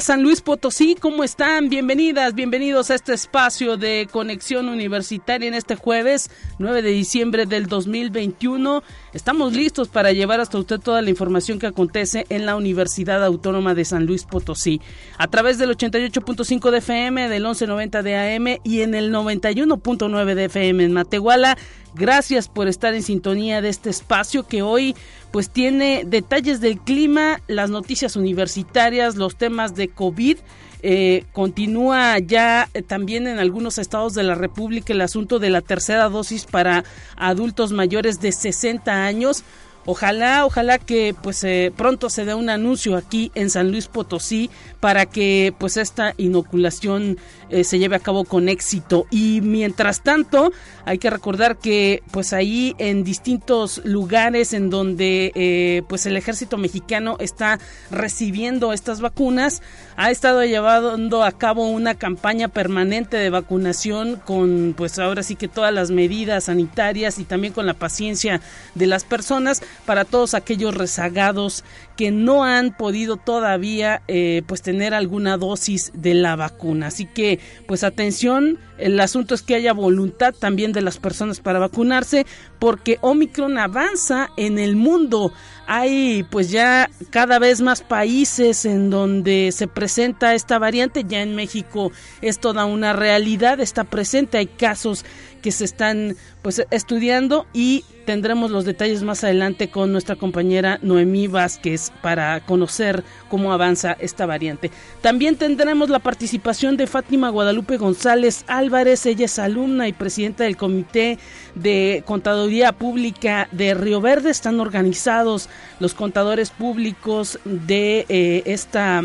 San Luis Potosí, ¿cómo están? Bienvenidas, bienvenidos a este espacio de conexión universitaria en este jueves 9 de diciembre del 2021. Estamos listos para llevar hasta usted toda la información que acontece en la Universidad Autónoma de San Luis Potosí a través del 88.5 de FM, del 1190 de AM y en el 91.9 de FM en Matehuala. Gracias por estar en sintonía de este espacio que hoy pues tiene detalles del clima, las noticias universitarias, los temas de COVID. Eh, continúa ya también en algunos estados de la República el asunto de la tercera dosis para adultos mayores de 60 años. Ojalá, ojalá que pues eh, pronto se dé un anuncio aquí en San Luis Potosí para que pues esta inoculación eh, se lleve a cabo con éxito. Y mientras tanto, hay que recordar que pues ahí en distintos lugares en donde eh, pues el ejército mexicano está recibiendo estas vacunas, ha estado llevando a cabo una campaña permanente de vacunación con pues ahora sí que todas las medidas sanitarias y también con la paciencia de las personas para todos aquellos rezagados que no han podido todavía eh, pues tener alguna dosis de la vacuna. Así que pues atención, el asunto es que haya voluntad también de las personas para vacunarse porque Omicron avanza en el mundo. Hay pues ya cada vez más países en donde se presenta esta variante. Ya en México es toda una realidad, está presente. Hay casos que se están pues estudiando y tendremos los detalles más adelante con nuestra compañera Noemí Vázquez para conocer cómo avanza esta variante. También tendremos la participación de Fátima Guadalupe González Álvarez, ella es alumna y presidenta del Comité de Contaduría Pública de Río Verde. Están organizados los contadores públicos de eh, esta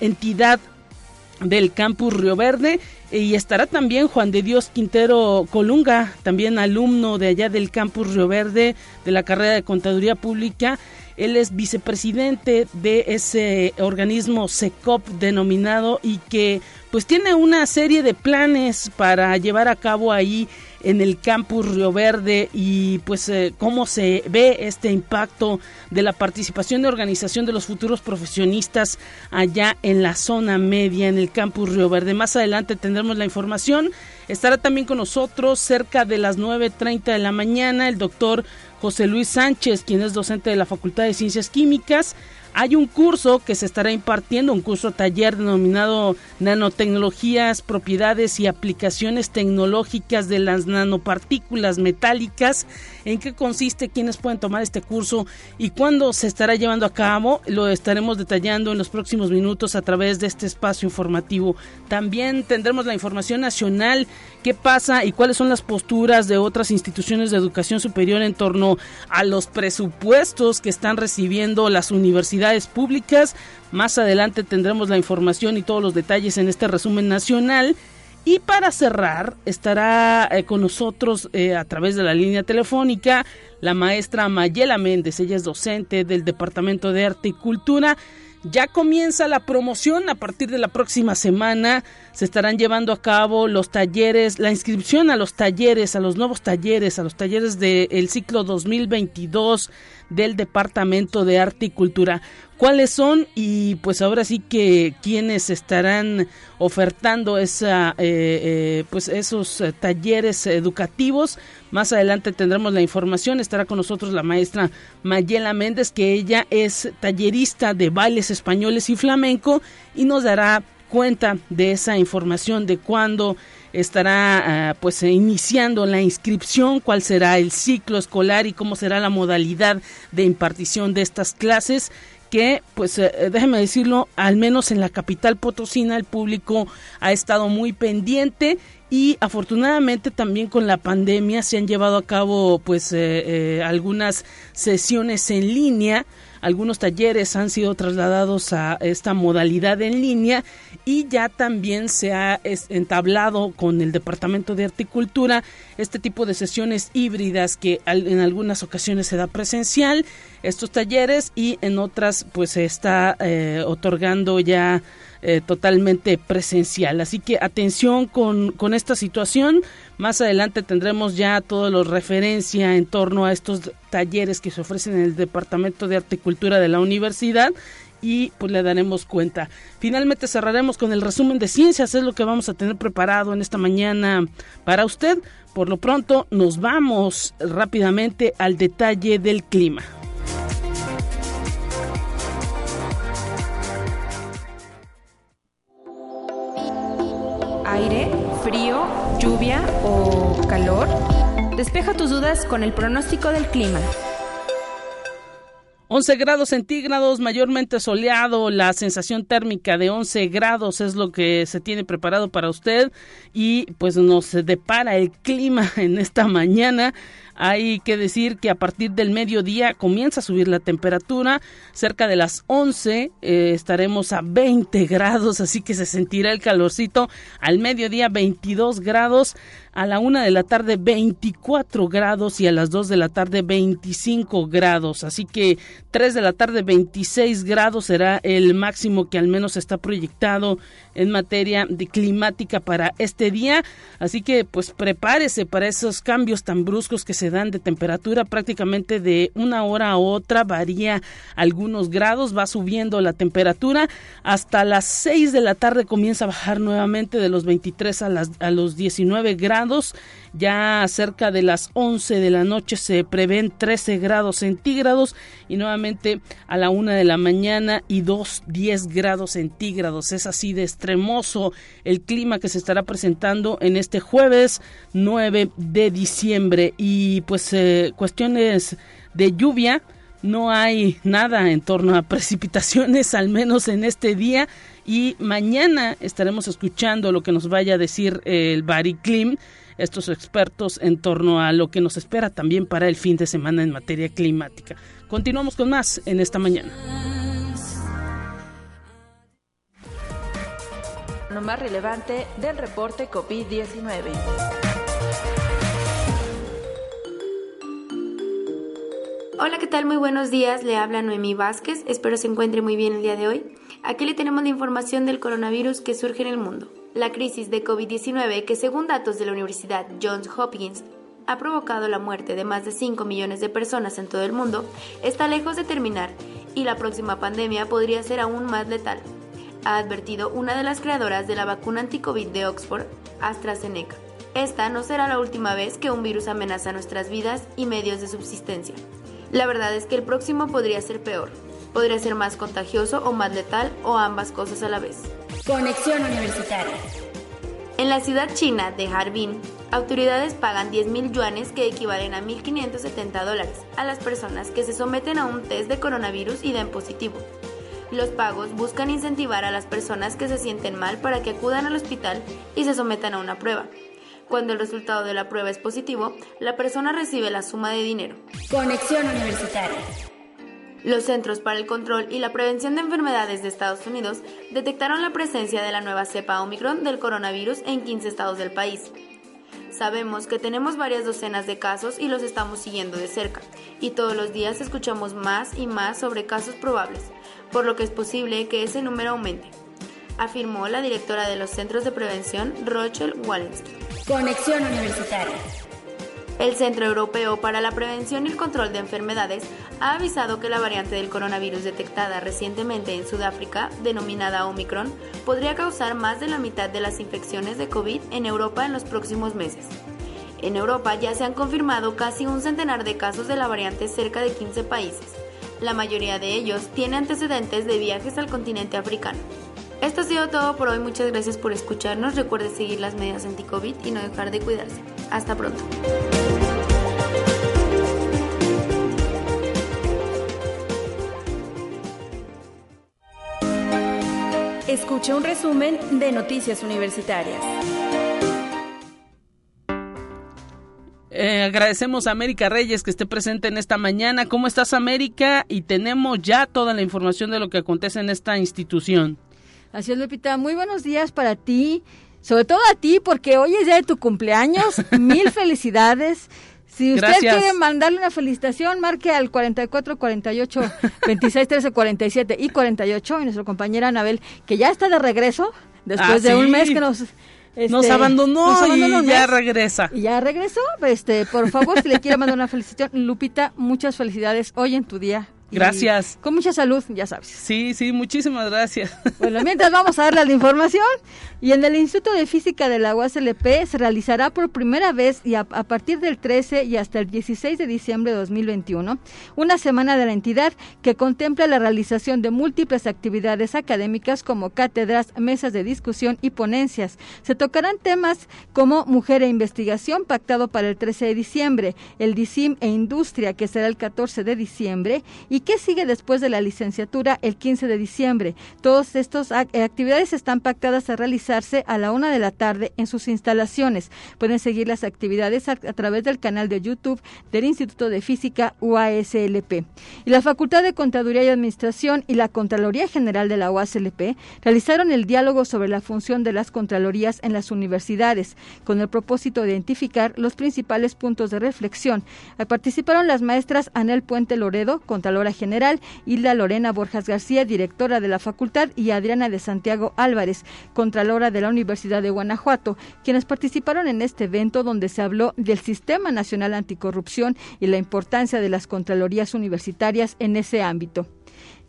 entidad del campus Río Verde y estará también Juan de Dios Quintero Colunga, también alumno de allá del campus Río Verde de la carrera de Contaduría Pública. Él es vicepresidente de ese organismo SECOP denominado y que pues tiene una serie de planes para llevar a cabo ahí en el campus Río Verde y pues eh, cómo se ve este impacto de la participación de organización de los futuros profesionistas allá en la zona media en el campus Río Verde. Más adelante tendremos la información. Estará también con nosotros cerca de las 9.30 de la mañana el doctor José Luis Sánchez, quien es docente de la Facultad de Ciencias Químicas hay un curso que se estará impartiendo, un curso taller denominado Nanotecnologías, propiedades y aplicaciones tecnológicas de las nanopartículas metálicas. ¿En qué consiste? ¿Quiénes pueden tomar este curso? ¿Y cuándo se estará llevando a cabo? Lo estaremos detallando en los próximos minutos a través de este espacio informativo. También tendremos la información nacional, qué pasa y cuáles son las posturas de otras instituciones de educación superior en torno a los presupuestos que están recibiendo las universidades públicas. Más adelante tendremos la información y todos los detalles en este resumen nacional. Y para cerrar, estará eh, con nosotros eh, a través de la línea telefónica la maestra Mayela Méndez. Ella es docente del Departamento de Arte y Cultura. Ya comienza la promoción a partir de la próxima semana. Se estarán llevando a cabo los talleres, la inscripción a los talleres, a los nuevos talleres, a los talleres del ciclo 2022 del Departamento de Arte y Cultura. ¿Cuáles son? Y pues ahora sí que quienes estarán ofertando esa, eh, eh, pues esos eh, talleres educativos. Más adelante tendremos la información. Estará con nosotros la maestra Mayela Méndez, que ella es tallerista de bailes españoles y flamenco y nos dará cuenta de esa información de cuándo estará ah, pues iniciando la inscripción, cuál será el ciclo escolar y cómo será la modalidad de impartición de estas clases que, pues eh, eh, déjeme decirlo, al menos en la capital potosina el público ha estado muy pendiente y afortunadamente también con la pandemia se han llevado a cabo pues eh, eh, algunas sesiones en línea algunos talleres han sido trasladados a esta modalidad en línea y ya también se ha entablado con el Departamento de Articultura este tipo de sesiones híbridas que en algunas ocasiones se da presencial estos talleres y en otras pues se está eh, otorgando ya eh, totalmente presencial. Así que atención con, con esta situación. Más adelante tendremos ya todo lo referencia en torno a estos talleres que se ofrecen en el Departamento de Articultura de la universidad y pues le daremos cuenta. Finalmente cerraremos con el resumen de ciencias, es lo que vamos a tener preparado en esta mañana para usted. Por lo pronto nos vamos rápidamente al detalle del clima. Aire, frío, lluvia o calor? Despeja tus dudas con el pronóstico del clima. 11 grados centígrados, mayormente soleado, la sensación térmica de 11 grados es lo que se tiene preparado para usted y pues nos depara el clima en esta mañana. Hay que decir que a partir del mediodía comienza a subir la temperatura, cerca de las 11 eh, estaremos a 20 grados, así que se sentirá el calorcito. Al mediodía 22 grados, a la una de la tarde 24 grados y a las 2 de la tarde 25 grados. Así que 3 de la tarde 26 grados será el máximo que al menos está proyectado en materia de climática para este día. Así que pues prepárese para esos cambios tan bruscos que se dan de temperatura prácticamente de una hora a otra. Varía algunos grados, va subiendo la temperatura. Hasta las 6 de la tarde comienza a bajar nuevamente de los 23 a, las, a los 19 grados ya cerca de las 11 de la noche se prevén 13 grados centígrados y nuevamente a la 1 de la mañana y 2, 10 grados centígrados. Es así de extremoso el clima que se estará presentando en este jueves 9 de diciembre. Y pues eh, cuestiones de lluvia no hay nada en torno a precipitaciones, al menos en este día. Y mañana estaremos escuchando lo que nos vaya a decir el Bariclim, estos expertos en torno a lo que nos espera también para el fin de semana en materia climática. Continuamos con más en esta mañana. Lo más relevante del reporte COVID-19. Hola, ¿qué tal? Muy buenos días. Le habla Noemí Vázquez. Espero se encuentre muy bien el día de hoy. Aquí le tenemos la información del coronavirus que surge en el mundo. La crisis de COVID-19, que según datos de la Universidad Johns Hopkins ha provocado la muerte de más de 5 millones de personas en todo el mundo, está lejos de terminar y la próxima pandemia podría ser aún más letal, ha advertido una de las creadoras de la vacuna anti-COVID de Oxford, AstraZeneca. Esta no será la última vez que un virus amenaza nuestras vidas y medios de subsistencia. La verdad es que el próximo podría ser peor. Podría ser más contagioso o más letal o ambas cosas a la vez. Conexión Universitaria. En la ciudad china de Harbin, autoridades pagan 10.000 yuanes que equivalen a 1.570 dólares a las personas que se someten a un test de coronavirus y den positivo. Los pagos buscan incentivar a las personas que se sienten mal para que acudan al hospital y se sometan a una prueba. Cuando el resultado de la prueba es positivo, la persona recibe la suma de dinero. Conexión Universitaria. Los Centros para el Control y la Prevención de Enfermedades de Estados Unidos detectaron la presencia de la nueva cepa Omicron del coronavirus en 15 estados del país. Sabemos que tenemos varias docenas de casos y los estamos siguiendo de cerca, y todos los días escuchamos más y más sobre casos probables, por lo que es posible que ese número aumente, afirmó la directora de los Centros de Prevención, Rochelle Walensky. Conexión Universitaria. El Centro Europeo para la Prevención y el Control de Enfermedades ha avisado que la variante del coronavirus detectada recientemente en Sudáfrica, denominada Omicron, podría causar más de la mitad de las infecciones de COVID en Europa en los próximos meses. En Europa ya se han confirmado casi un centenar de casos de la variante cerca de 15 países. La mayoría de ellos tiene antecedentes de viajes al continente africano. Esto ha sido todo por hoy. Muchas gracias por escucharnos. Recuerde seguir las medidas anti-COVID y no dejar de cuidarse. Hasta pronto. Escucha un resumen de Noticias Universitarias. Eh, agradecemos a América Reyes que esté presente en esta mañana. ¿Cómo estás, América? Y tenemos ya toda la información de lo que acontece en esta institución. Así es, Lupita. Muy buenos días para ti, sobre todo a ti, porque hoy es día de tu cumpleaños. Mil felicidades. Si usted quiere mandarle una felicitación, marque al 44 48 26 13 47 y 48 y nuestra compañera Anabel, que ya está de regreso después de un mes que nos nos este, abandonó, y ya regresa. Y ya regresó. Este, por favor, si le quiere mandar una felicitación, Lupita, muchas felicidades hoy en tu día Gracias. Con mucha salud, ya sabes. Sí, sí, muchísimas gracias. Bueno, mientras vamos a darle la información. Y en el Instituto de Física de la UASLP se realizará por primera vez y a, partir del 13 y hasta el 16 de diciembre de 2021 una semana de la entidad que contempla la realización de múltiples actividades académicas como cátedras, mesas de discusión y ponencias. Se tocarán temas como mujer e investigación pactado para el 13 de diciembre, el DICIM e industria que será el 14 de diciembre y qué sigue después de la licenciatura el 15 de diciembre? Todas estas eh, actividades están pactadas a realizarse a la una de la tarde en sus instalaciones. Pueden seguir las actividades a, través del canal de YouTube del Instituto de Física UASLP. Y la Facultad de Contaduría y Administración y la Contraloría General de la UASLP realizaron el diálogo sobre la función de las Contralorías en las universidades, con el propósito de identificar los principales puntos de reflexión. Participaron las maestras Anel Puente Loredo, Contralora general, Hilda Lorena Borjas García, directora de la facultad, y Adriana de Santiago Álvarez, contralora de la Universidad de Guanajuato, quienes participaron en este evento donde se habló del Sistema Nacional Anticorrupción y la importancia de las Contralorías Universitarias en ese ámbito.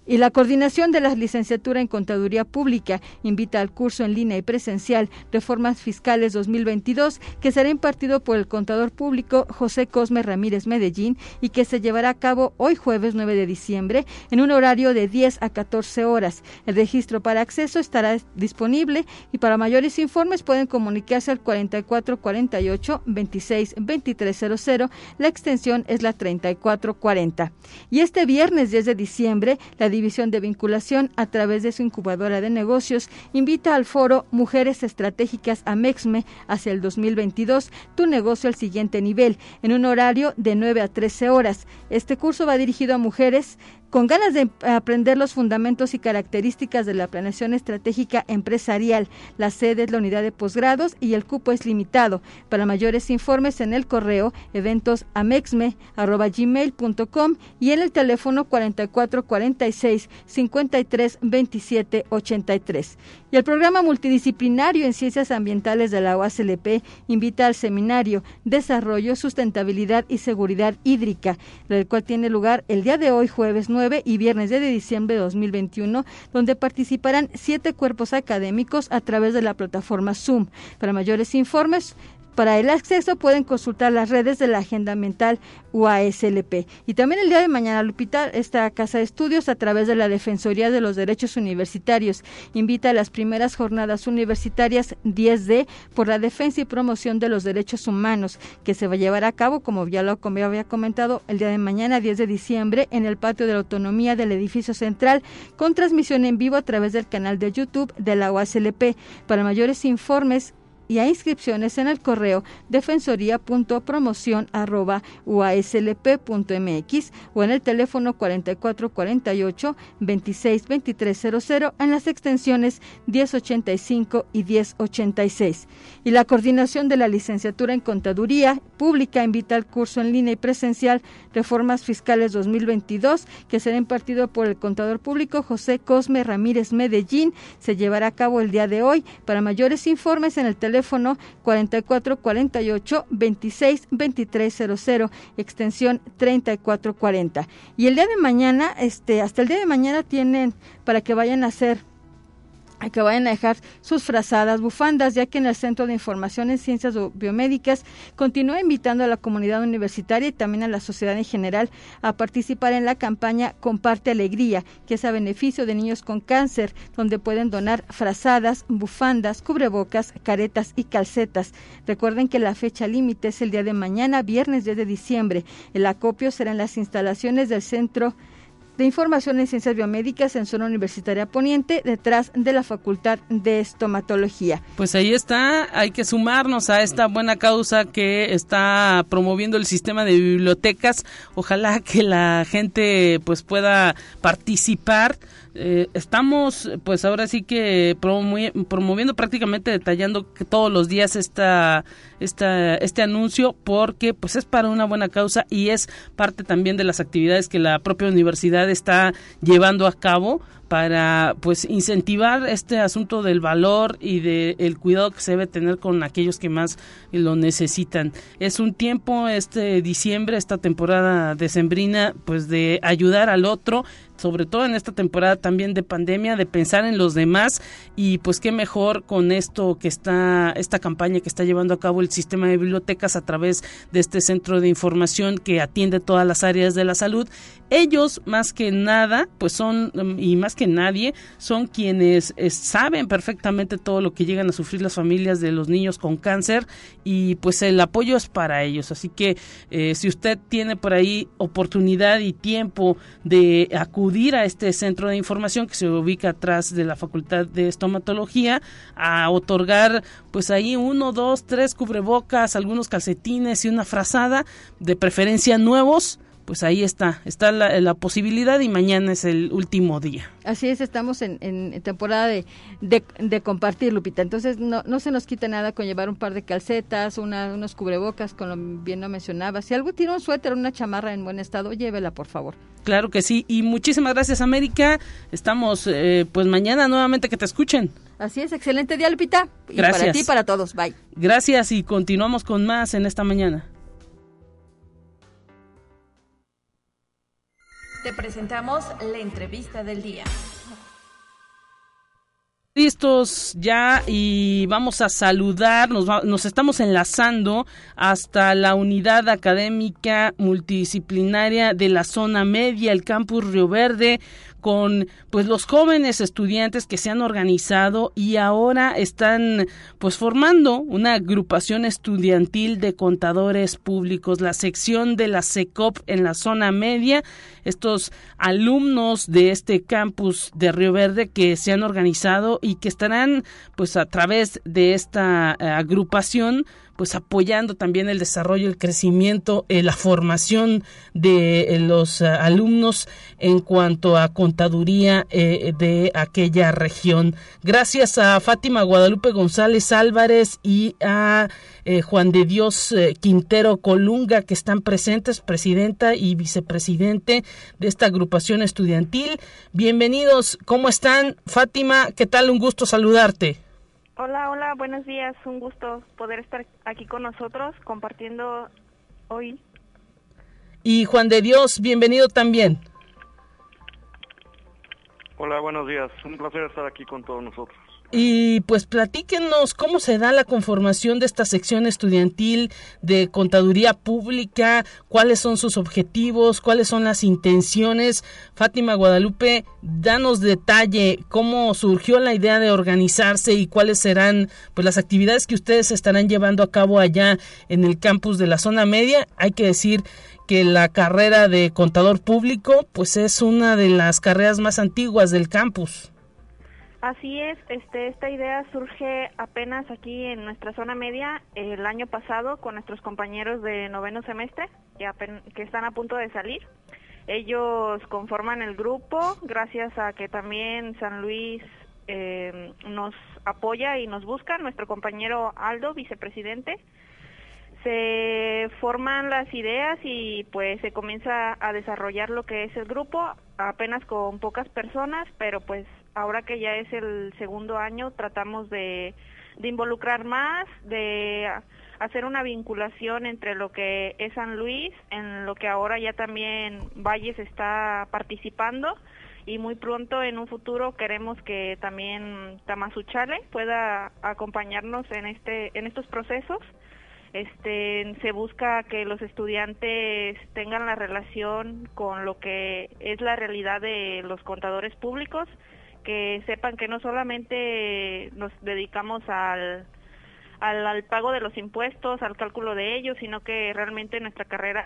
Y la Coordinación de la Licenciatura en Contaduría Pública invita al curso en línea y presencial Reformas Fiscales 2022 que será impartido por el contador público José Cosme Ramírez Medellín y que se llevará a cabo hoy jueves 9 de diciembre en un horario de 10 a 14 horas. El registro para acceso estará disponible y para mayores informes pueden comunicarse al 4448 26 2300. La extensión es la 3440. Y este viernes 10 de diciembre, la División de Vinculación, a través de su incubadora de negocios, invita al foro Mujeres Estratégicas a Mexme hacia el 2022, tu negocio al siguiente nivel, en un horario de 9 a 13 horas. Este curso va dirigido a mujeres con ganas de aprender los fundamentos y características de la planeación estratégica empresarial. La sede es la unidad de posgrados y el cupo es limitado. Para mayores informes en el correo eventosamexme.gmail.com y en el teléfono 4446 53 27 83. Y el programa multidisciplinario en ciencias ambientales de la OACLP invita al seminario Desarrollo, Sustentabilidad y Seguridad Hídrica, el cual tiene lugar el día de hoy, jueves 9 y viernes de diciembre de 2021, donde participarán siete cuerpos académicos a través de la plataforma Zoom. Para mayores informes, para el acceso pueden consultar las redes de la Agenda Ambiental UASLP. Y también el día de mañana, Lupita, esta Casa de Estudios, a través de la Defensoría de los Derechos Universitarios, invita a las primeras jornadas universitarias 10D por la defensa y promoción de los derechos humanos, que se va a llevar a cabo, como ya lo había comentado, el día de mañana, 10 de diciembre, en el patio de la autonomía del edificio central, con transmisión en vivo a través del canal de YouTube de la UASLP. Para mayores informes, y a inscripciones en el correo defensoría.promoción@uaslp.mx o en el teléfono 4448 262300 en las extensiones 1085 y 1086. Y la coordinación de la licenciatura en Contaduría Pública invita al curso en línea y presencial Reformas Fiscales 2022 que será impartido por el contador público José Cosme Ramírez Medellín. Se llevará a cabo el día de hoy. Para mayores informes en el teléfono teléfono 4448 26 2300 extensión 3440. Y el día de mañana, este, hasta el día de mañana tienen para que vayan a hacer que vayan a dejar sus frazadas bufandas, ya que en el Centro de Información en Ciencias Biomédicas continúa invitando a la comunidad universitaria y también a la sociedad en general a participar en la campaña Comparte Alegría, que es a beneficio de niños con cáncer, donde pueden donar frazadas, bufandas, cubrebocas, caretas y calcetas. Recuerden que la fecha límite es el día de mañana, viernes 10 de diciembre. El acopio será en las instalaciones del Centro de Información en Ciencias Biomédicas en zona universitaria poniente, detrás de la Facultad de Estomatología. Pues ahí está, hay que sumarnos a esta buena causa que está promoviendo el sistema de bibliotecas. Ojalá que la gente pues pueda participar eh, estamos pues ahora sí que promoviendo prácticamente detallando que todos los días esta, esta, este anuncio porque pues es para una buena causa y es parte también de las actividades que la propia universidad está llevando a cabo para pues incentivar este asunto del valor y del cuidado que se debe tener con aquellos que más lo necesitan. Es un tiempo este diciembre, esta temporada decembrina, pues de ayudar al otro, sobre todo en esta temporada también de pandemia, de pensar en los demás y pues qué mejor con esto que está, esta campaña que está llevando a cabo el sistema de bibliotecas a través de este centro de información que atiende todas las áreas de la salud. Ellos más que nada, pues son, y más que nadie, son quienes eh, saben perfectamente todo lo que llegan a sufrir las familias de los niños con cáncer y pues el apoyo es para ellos. Así que eh, si usted tiene por ahí oportunidad y tiempo de acudir a este centro de información que se ubica atrás de la Facultad de Estomatología a otorgar pues ahí uno, dos, tres cubrebocas, algunos calcetines y una frazada, de preferencia nuevos, pues ahí está, está la, posibilidad y mañana es el último día. Así es, estamos en, temporada de, de, compartir, Lupita. Entonces no, no se nos quita nada con llevar un par de calcetas, una, unos cubrebocas, como bien lo mencionaba. Si algo tiene un suéter, una chamarra en buen estado, llévela, por favor. Claro que sí. Y muchísimas gracias, América. Estamos, eh, pues mañana nuevamente que te escuchen. Así es, excelente día, Lupita. Y para ti y para todos. Bye. Gracias y continuamos con más en esta mañana. Te presentamos la entrevista del día. Listos ya y vamos a saludar, nos, estamos enlazando hasta la unidad académica multidisciplinaria de la zona media, el campus Río Verde, con pues los jóvenes estudiantes que se han organizado y ahora están pues formando una agrupación estudiantil de contadores públicos, la sección de la SECOP en la zona media, estos alumnos de este campus de Río Verde que se han organizado y que estarán pues a través de esta eh, agrupación pues apoyando también el desarrollo, el crecimiento, eh, la formación de eh, los eh, alumnos en cuanto a contaduría de aquella región. Gracias a Fátima Guadalupe González Álvarez y a Juan de Dios Quintero Colunga que están presentes, presidenta y vicepresidente de esta agrupación estudiantil. Bienvenidos, ¿cómo están? Fátima, ¿qué tal? Un gusto saludarte. Hola, hola, buenos días. Un gusto poder estar aquí con nosotros compartiendo hoy. Y Juan de Dios, bienvenido también. Hola, buenos días. Un placer estar aquí con todos nosotros. Y pues platíquenos cómo se da la conformación de esta sección estudiantil de contaduría pública, cuáles son sus objetivos, cuáles son las intenciones. Fátima Guadalupe, danos detalle cómo surgió la idea de organizarse y cuáles serán pues las actividades que ustedes estarán llevando a cabo allá en el campus de la zona media. Hay que decir que la carrera de contador público pues es una de las carreras más antiguas del campus. Así es, este, esta idea surge apenas aquí en nuestra zona media el año pasado con nuestros compañeros de noveno semestre que, están a punto de salir. Ellos conforman el grupo gracias a que también San Luis eh, nos apoya y nos busca, nuestro compañero Aldo, vicepresidente. Se forman las ideas y pues se comienza a desarrollar lo que es el grupo, apenas con pocas personas, pero pues ahora que ya es el segundo año, tratamos de, involucrar más, de hacer una vinculación entre lo que es San Luis, en lo que ahora ya también Valles está participando y muy pronto en un futuro queremos que también Tamazuchale pueda acompañarnos en este en estos procesos. Este se busca que los estudiantes tengan la relación con lo que es la realidad de los contadores públicos que sepan que no solamente nos dedicamos al, al, pago de los impuestos, al cálculo de ellos, sino que realmente nuestra carrera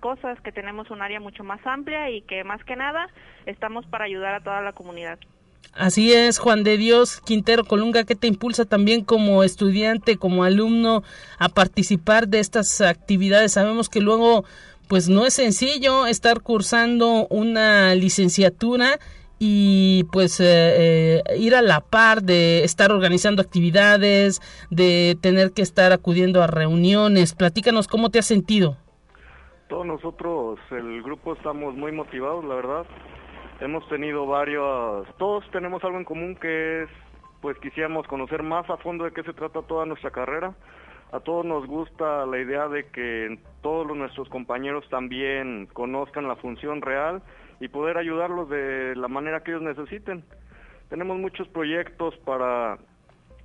cosas, que tenemos un área mucho más amplia y que más que nada estamos para ayudar a toda la comunidad. Así es, Juan de Dios Quintero Colunga, ¿qué te impulsa también como estudiante, como alumno a participar de estas actividades? Sabemos que luego pues no es sencillo estar cursando una licenciatura y pues eh, eh, ir a la par de estar organizando actividades, de tener que estar acudiendo a reuniones. Platícanos cómo te has sentido. Todos nosotros, el grupo, estamos muy motivados, la verdad. Hemos tenido varios, todos tenemos algo en común que es, pues quisiéramos conocer más a fondo de qué se trata toda nuestra carrera. A todos nos gusta la idea de que todos nuestros compañeros también conozcan la función real y poder ayudarlos de la manera que ellos necesiten. Tenemos muchos proyectos para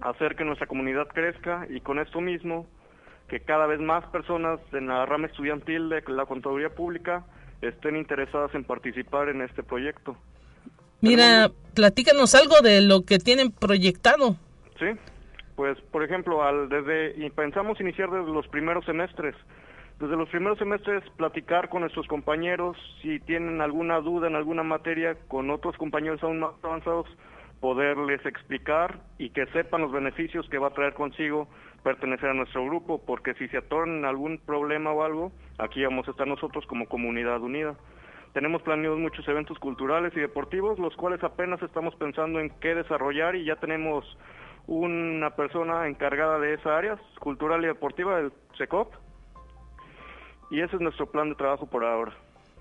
hacer que nuestra comunidad crezca y con esto mismo que cada vez más personas en la rama estudiantil de la contaduría pública estén interesadas en participar en este proyecto. Mira, platícanos algo de lo que tienen proyectado. Sí, pues por ejemplo, al, desde pensamos iniciar desde los primeros semestres desde los primeros semestres platicar con nuestros compañeros, si tienen alguna duda en alguna materia, con otros compañeros aún más avanzados, poderles explicar y que sepan los beneficios que va a traer consigo pertenecer a nuestro grupo, porque si se atoran en algún problema o algo, aquí vamos a estar nosotros como comunidad unida. Tenemos planeados muchos eventos culturales y deportivos, los cuales apenas estamos pensando en qué desarrollar y ya tenemos una persona encargada de esa área, cultural y deportiva, del SECOP, y ese es nuestro plan de trabajo por ahora.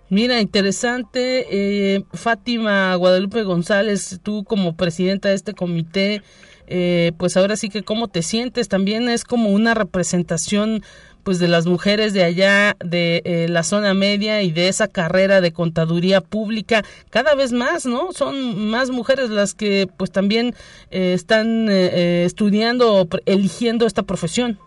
Mira, interesante. Eh, Fátima Guadalupe González, tú como presidenta de este comité, eh, pues ahora sí que cómo te sientes. También es como una representación pues de las mujeres de allá de eh, la zona media y de esa carrera de contaduría pública cada vez más no son más mujeres las que pues también están estudiando o eligiendo esta profesión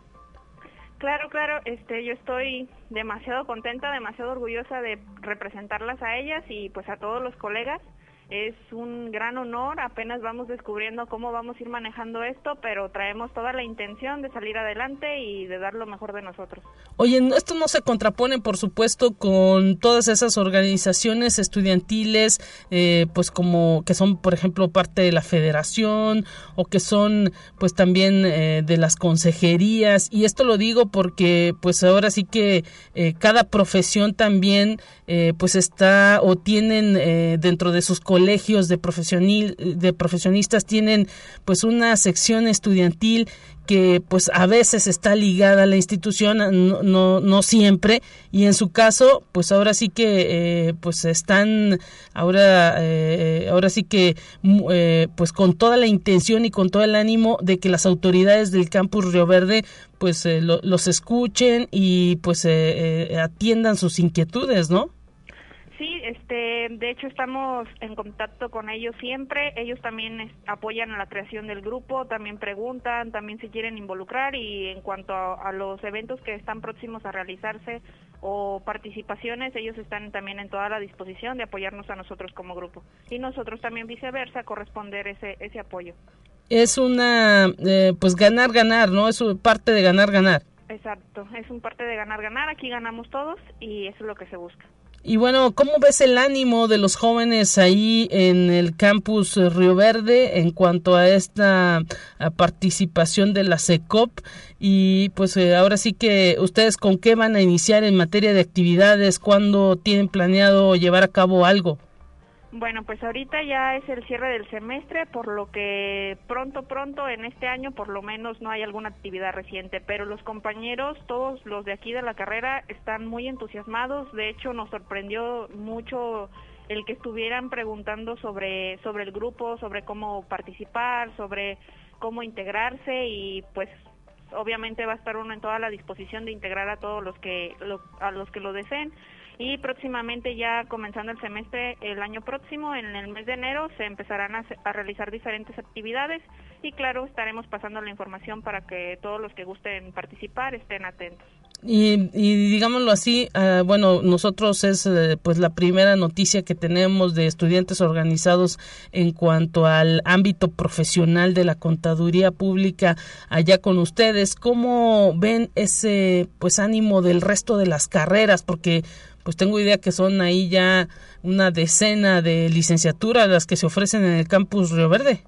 Claro, claro, este, yo estoy demasiado contenta, demasiado orgullosa de representarlas a ellas y pues a todos los colegas es un gran honor, apenas vamos descubriendo cómo vamos a ir manejando esto, pero traemos toda la intención de salir adelante y de dar lo mejor de nosotros. Oye, esto no se contrapone, por supuesto, con todas esas organizaciones estudiantiles, eh, pues como que son, por ejemplo, parte de la federación o que son, pues también eh, de las consejerías. Y esto lo digo porque, pues ahora sí que eh, cada profesión también, pues está o tienen dentro de sus colegios de, profesionil, de profesionistas tienen pues una sección estudiantil que pues a veces está ligada a la institución, no, no, siempre, y en su caso, pues ahora sí que eh, pues están ahora, eh, ahora sí que eh, pues con toda la intención y con todo el ánimo de que las autoridades del campus Río Verde pues los escuchen y pues atiendan sus inquietudes, ¿no? Sí, este, de hecho estamos en contacto con ellos siempre. Ellos también apoyan a la creación del grupo, también preguntan, también se quieren involucrar y en cuanto a, los eventos que están próximos a realizarse o participaciones, ellos están también en toda la disposición de apoyarnos a nosotros como grupo y nosotros también viceversa corresponder ese ese apoyo. Es una, eh, pues ganar ganar, ¿no? Es parte de ganar ganar. Exacto, es un parte de ganar ganar. Aquí ganamos todos y eso es lo que se busca. Y bueno, ¿cómo ves el ánimo de los jóvenes ahí en el campus Río Verde en cuanto a esta participación de la SECOP? Y pues eh, ahora sí que ustedes con qué van a iniciar en materia de actividades, cuándo tienen planeado llevar a cabo algo. Bueno, pues ahorita ya es el cierre del semestre, por lo que pronto, pronto en este año por lo menos no hay alguna actividad reciente, pero los compañeros, todos los de aquí de la carrera, están muy entusiasmados. De hecho, nos sorprendió mucho el que estuvieran preguntando sobre, sobre el grupo, sobre cómo participar, sobre cómo integrarse y pues obviamente va a estar uno en toda la disposición de integrar a todos los que a los que lo deseen y próximamente ya comenzando el semestre el año próximo, en el mes de enero, se empezarán a, realizar diferentes actividades y claro, estaremos pasando la información para que todos los que gusten participar estén atentos. Y, y, digámoslo así, uh, bueno, nosotros es uh, pues la primera noticia que tenemos de estudiantes organizados en cuanto al ámbito profesional de la contaduría pública allá con ustedes. ¿Cómo ven ese pues ánimo del resto de las carreras? Porque pues tengo idea que son ahí ya una decena de licenciaturas las que se ofrecen en el campus Río Verde.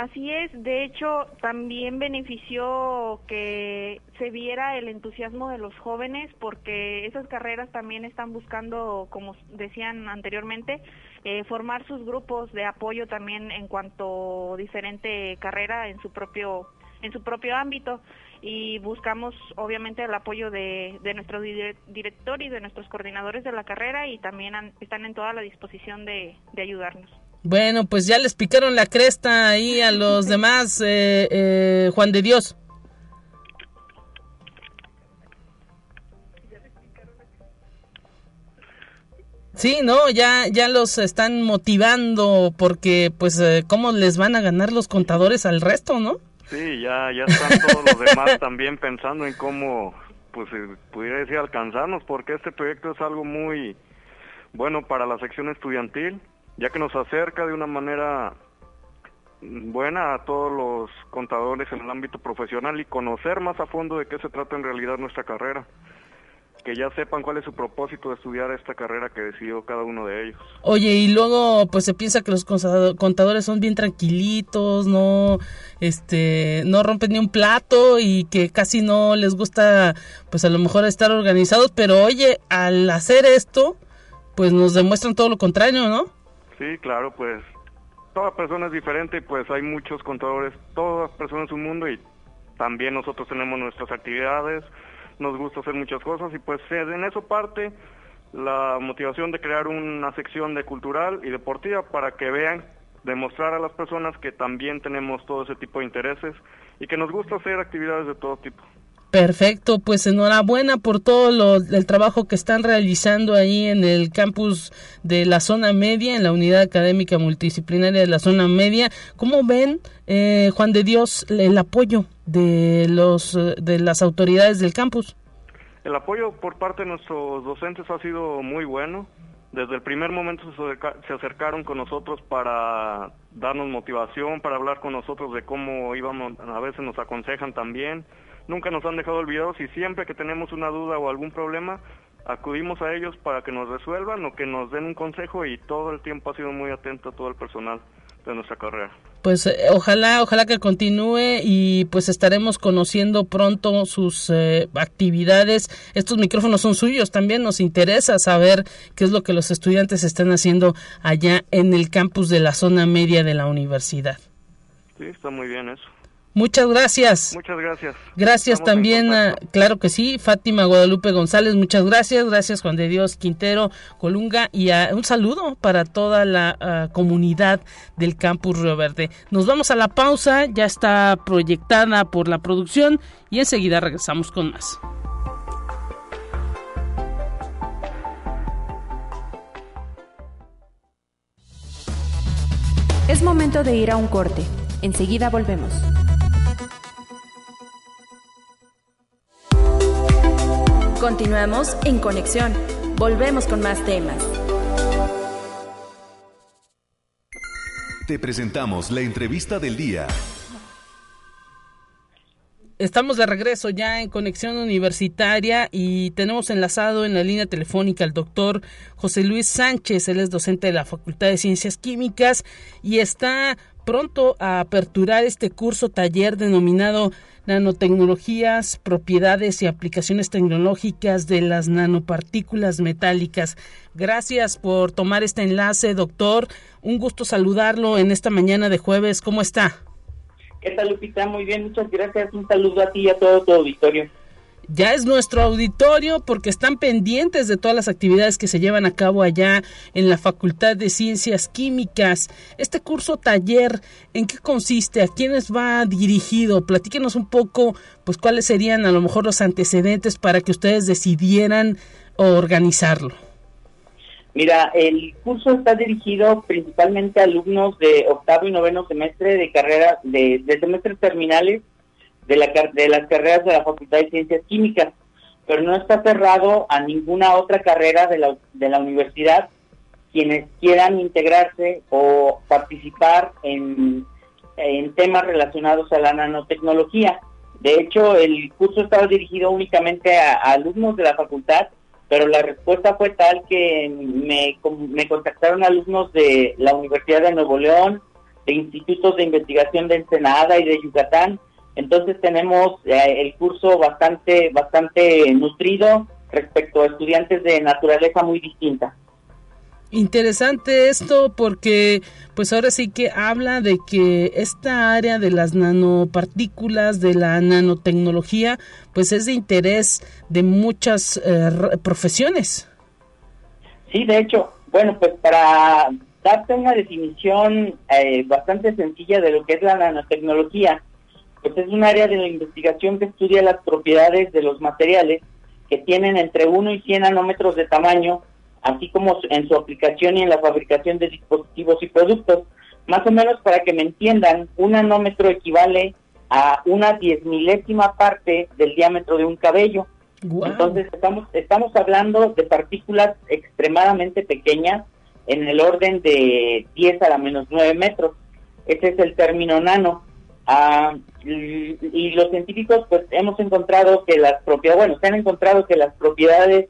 Así es, de hecho también benefició que se viera el entusiasmo de los jóvenes porque esas carreras también están buscando, como decían anteriormente, eh, formar sus grupos de apoyo también en cuanto diferente carrera en su propio en su propio ámbito y buscamos obviamente el apoyo de, de nuestro director y de nuestros coordinadores de la carrera y también están en toda la disposición de, de ayudarnos. Bueno, pues ya les picaron la cresta ahí a los demás, eh, eh, Juan de Dios. Sí, no, ya, ya los están motivando porque, pues, eh, ¿cómo les van a ganar los contadores al resto, no? Sí, ya, ya están todos los demás también pensando en cómo, pues, pudiera decir alcanzarnos, porque este proyecto es algo muy bueno para la sección estudiantil ya que nos acerca de una manera buena a todos los contadores en el ámbito profesional y conocer más a fondo de qué se trata en realidad nuestra carrera. Que ya sepan cuál es su propósito de estudiar esta carrera que decidió cada uno de ellos. Oye, y luego pues se piensa que los contadores son bien tranquilitos, no este no rompen ni un plato y que casi no les gusta pues a lo mejor estar organizados, pero oye, al hacer esto pues nos demuestran todo lo contrario, ¿no? Sí, claro, pues toda persona es diferente y pues hay muchos contadores, todas personas en un mundo y también nosotros tenemos nuestras actividades, nos gusta hacer muchas cosas y pues en eso parte la motivación de crear una sección de cultural y deportiva para que vean, demostrar a las personas que también tenemos todo ese tipo de intereses y que nos gusta hacer actividades de todo tipo. Perfecto, pues enhorabuena por todo lo, el trabajo que están realizando ahí en el campus de la zona media, en la unidad académica multidisciplinaria de la zona media. ¿Cómo ven, eh, Juan de Dios, el apoyo de, los, de las autoridades del campus? El apoyo por parte de nuestros docentes ha sido muy bueno. Desde el primer momento se acercaron con nosotros para darnos motivación, para hablar con nosotros de cómo íbamos, a veces nos aconsejan también nunca nos han dejado olvidados y siempre que tenemos una duda o algún problema, acudimos a ellos para que nos resuelvan o que nos den un consejo y todo el tiempo ha sido muy atento a todo el personal de nuestra carrera. Pues eh, ojalá, ojalá que continúe y pues estaremos conociendo pronto sus eh, actividades. Estos micrófonos son suyos, también nos interesa saber qué es lo que los estudiantes están haciendo allá en el campus de la zona media de la universidad. Sí, está muy bien eso. Muchas gracias. Muchas gracias. Gracias también, a, claro que sí, Fátima Guadalupe González, muchas gracias. Gracias Juan de Dios Quintero Colunga y un saludo para toda la comunidad del Campus Río Verde. Nos vamos a la pausa, ya está proyectada por la producción y enseguida regresamos con más. Es momento de ir a un corte. Enseguida volvemos. Continuamos en conexión. Volvemos con más temas. Te presentamos la entrevista del día. Estamos de regreso ya en conexión universitaria y tenemos enlazado en la línea telefónica al doctor José Luis Sánchez. Él es docente de la Facultad de Ciencias Químicas y está pronto a aperturar este curso taller denominado nanotecnologías, propiedades y aplicaciones tecnológicas de las nanopartículas metálicas. Gracias por tomar este enlace, doctor. Un gusto saludarlo en esta mañana de jueves. ¿Cómo está? ¿Qué tal, Lupita? Muy bien, muchas gracias. Un saludo a ti y a todo tu auditorio ya es nuestro auditorio porque están pendientes de todas las actividades que se llevan a cabo allá en la Facultad de Ciencias Químicas. Este curso taller, ¿en qué consiste? ¿A quiénes va dirigido? Platíquenos un poco, pues cuáles serían a lo mejor los antecedentes para que ustedes decidieran organizarlo. Mira, el curso está dirigido principalmente a alumnos de octavo y noveno semestre de carrera, de, de semestres terminales de, la, de las carreras de la Facultad de Ciencias Químicas, pero no está cerrado a ninguna otra carrera de la, de la universidad quienes quieran integrarse o participar en, en temas relacionados a la nanotecnología. De hecho, el curso estaba dirigido únicamente a, alumnos de la facultad pero la respuesta fue tal que me, me contactaron alumnos de la Universidad de Nuevo León, de institutos de investigación de Ensenada y de Yucatán. Entonces tenemos eh, el curso bastante, bastante nutrido respecto a estudiantes de naturaleza muy distinta. Interesante esto porque pues ahora sí que habla de que esta área de las nanopartículas, de la nanotecnología, pues es de interés de muchas eh, profesiones. Sí, de hecho, bueno, pues para darte una definición eh, bastante sencilla de lo que es la nanotecnología, pues es un área de la investigación que estudia las propiedades de los materiales que tienen entre 1 y 100 nanómetros de tamaño así como en su aplicación y en la fabricación de dispositivos y productos. Más o menos para que me entiendan, un nanómetro equivale a una diez milésima parte del diámetro de un cabello. Entonces estamos, estamos hablando de partículas extremadamente pequeñas en el orden de 10 a la menos 9 metros. Ese es el término nano. Ah, y, los científicos pues hemos encontrado que las propiedades, bueno, se han encontrado que las propiedades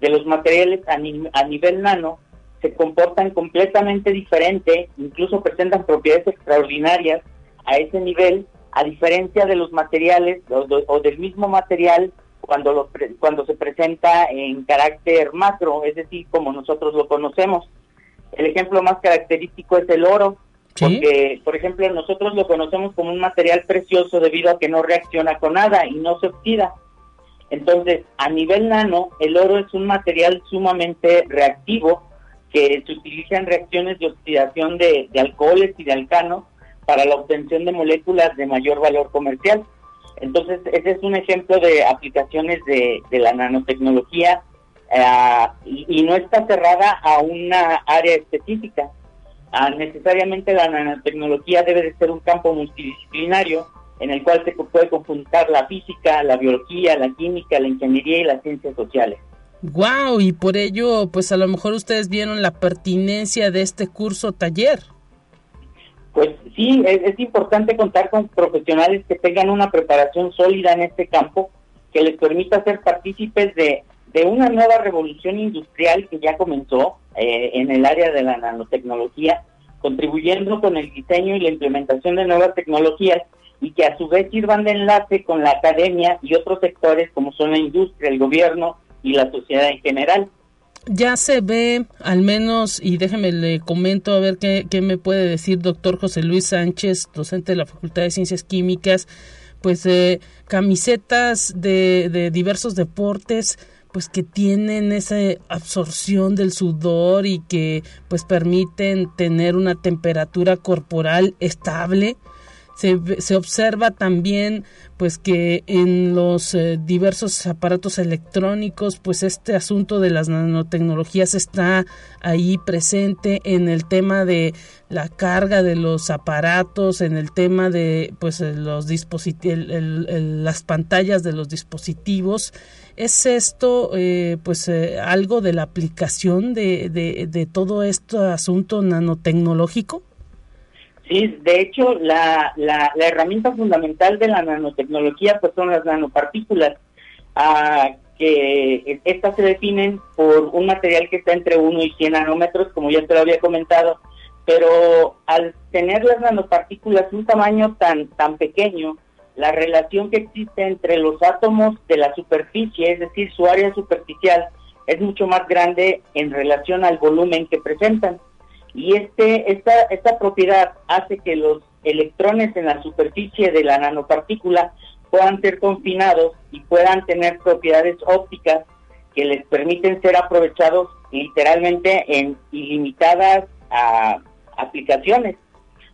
de los materiales a, nivel nano se comportan completamente diferente, incluso presentan propiedades extraordinarias a ese nivel, a diferencia de los materiales o, del mismo material cuando, cuando se presenta en carácter macro, es decir, como nosotros lo conocemos. El ejemplo más característico es el oro, porque, por ejemplo, nosotros lo conocemos como un material precioso debido a que no reacciona con nada y no se oxida. Entonces, a nivel nano, el oro es un material sumamente reactivo que se utiliza en reacciones de oxidación de, alcoholes y de alcanos para la obtención de moléculas de mayor valor comercial. Entonces, ese es un ejemplo de aplicaciones de, la nanotecnología eh, y, no está cerrada a una área específica. Ah, necesariamente la nanotecnología debe de ser un campo multidisciplinario en el cual se puede conjuntar la física, la biología, la química, la ingeniería y las ciencias sociales. Wow, y por ello, pues a lo mejor ustedes vieron la pertinencia de este curso taller. Pues sí, es, importante contar con profesionales que tengan una preparación sólida en este campo, que les permita ser partícipes de, una nueva revolución industrial que ya comenzó eh, en el área de la nanotecnología, contribuyendo con el diseño y la implementación de nuevas tecnologías y que a su vez sirvan de enlace con la academia y otros sectores como son la industria, el gobierno y la sociedad en general. Ya se ve, al menos, y déjeme le comento a ver qué, me puede decir doctor José Luis Sánchez, docente de la Facultad de Ciencias Químicas, pues eh, camisetas de, de diversos deportes, pues que tienen esa absorción del sudor y que pues permiten tener una temperatura corporal estable se, observa también pues que en los eh, diversos aparatos electrónicos pues este asunto de las nanotecnologías está ahí presente en el tema de la carga de los aparatos en el tema de pues eh, los dispositivos las pantallas de los dispositivos. Es esto eh, pues algo de la aplicación de, de, de todo este asunto nanotecnológico Sí, de hecho, la, la, herramienta fundamental de la nanotecnología pues son las nanopartículas, ah, que estas se definen por un material que está entre 1 y 100 nanómetros, como ya te lo había comentado, pero al tener las nanopartículas un tamaño tan, tan pequeño, la relación que existe entre los átomos de la superficie, es decir, su área superficial, es mucho más grande en relación al volumen que presentan y este, esta, esta propiedad hace que los electrones en la superficie de la nanopartícula puedan ser confinados y puedan tener propiedades ópticas que les permiten ser aprovechados literalmente en ilimitadas aplicaciones.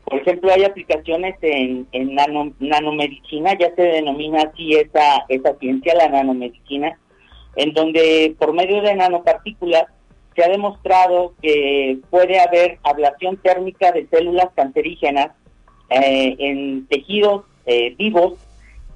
Por ejemplo, hay aplicaciones en, en nanomedicina, ya se denomina así esa, esa ciencia, la nanomedicina, en donde por medio de nanopartículas se ha demostrado que puede haber ablación térmica de células cancerígenas eh, en tejidos eh, vivos,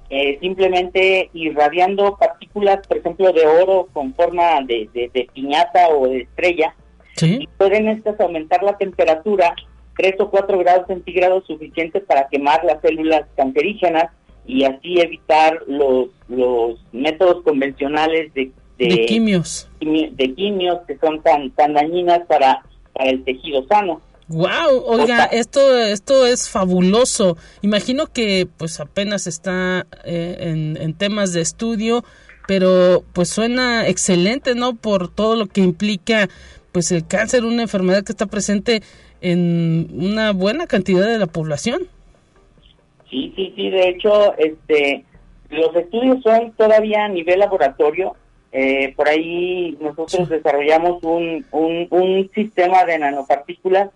eh, simplemente irradiando partículas, por ejemplo, de oro con forma de, piñata o de estrella, y pueden estas aumentar la temperatura 3 o 4 grados centígrados suficientes para quemar las células cancerígenas y así evitar los, los métodos convencionales de de, quimios. de quimios que son tan, tan dañinas para, para el tejido sano. Wow, oiga, esto esto es fabuloso. Imagino que pues apenas está eh, en, en, temas de estudio, pero pues suena excelente, ¿no? Por todo lo que implica pues el cáncer, una enfermedad que está presente en una buena cantidad de la población. Sí, sí, sí, de hecho, este los estudios son todavía a nivel laboratorio. Eh, por ahí nosotros desarrollamos un, un, un sistema de nanopartículas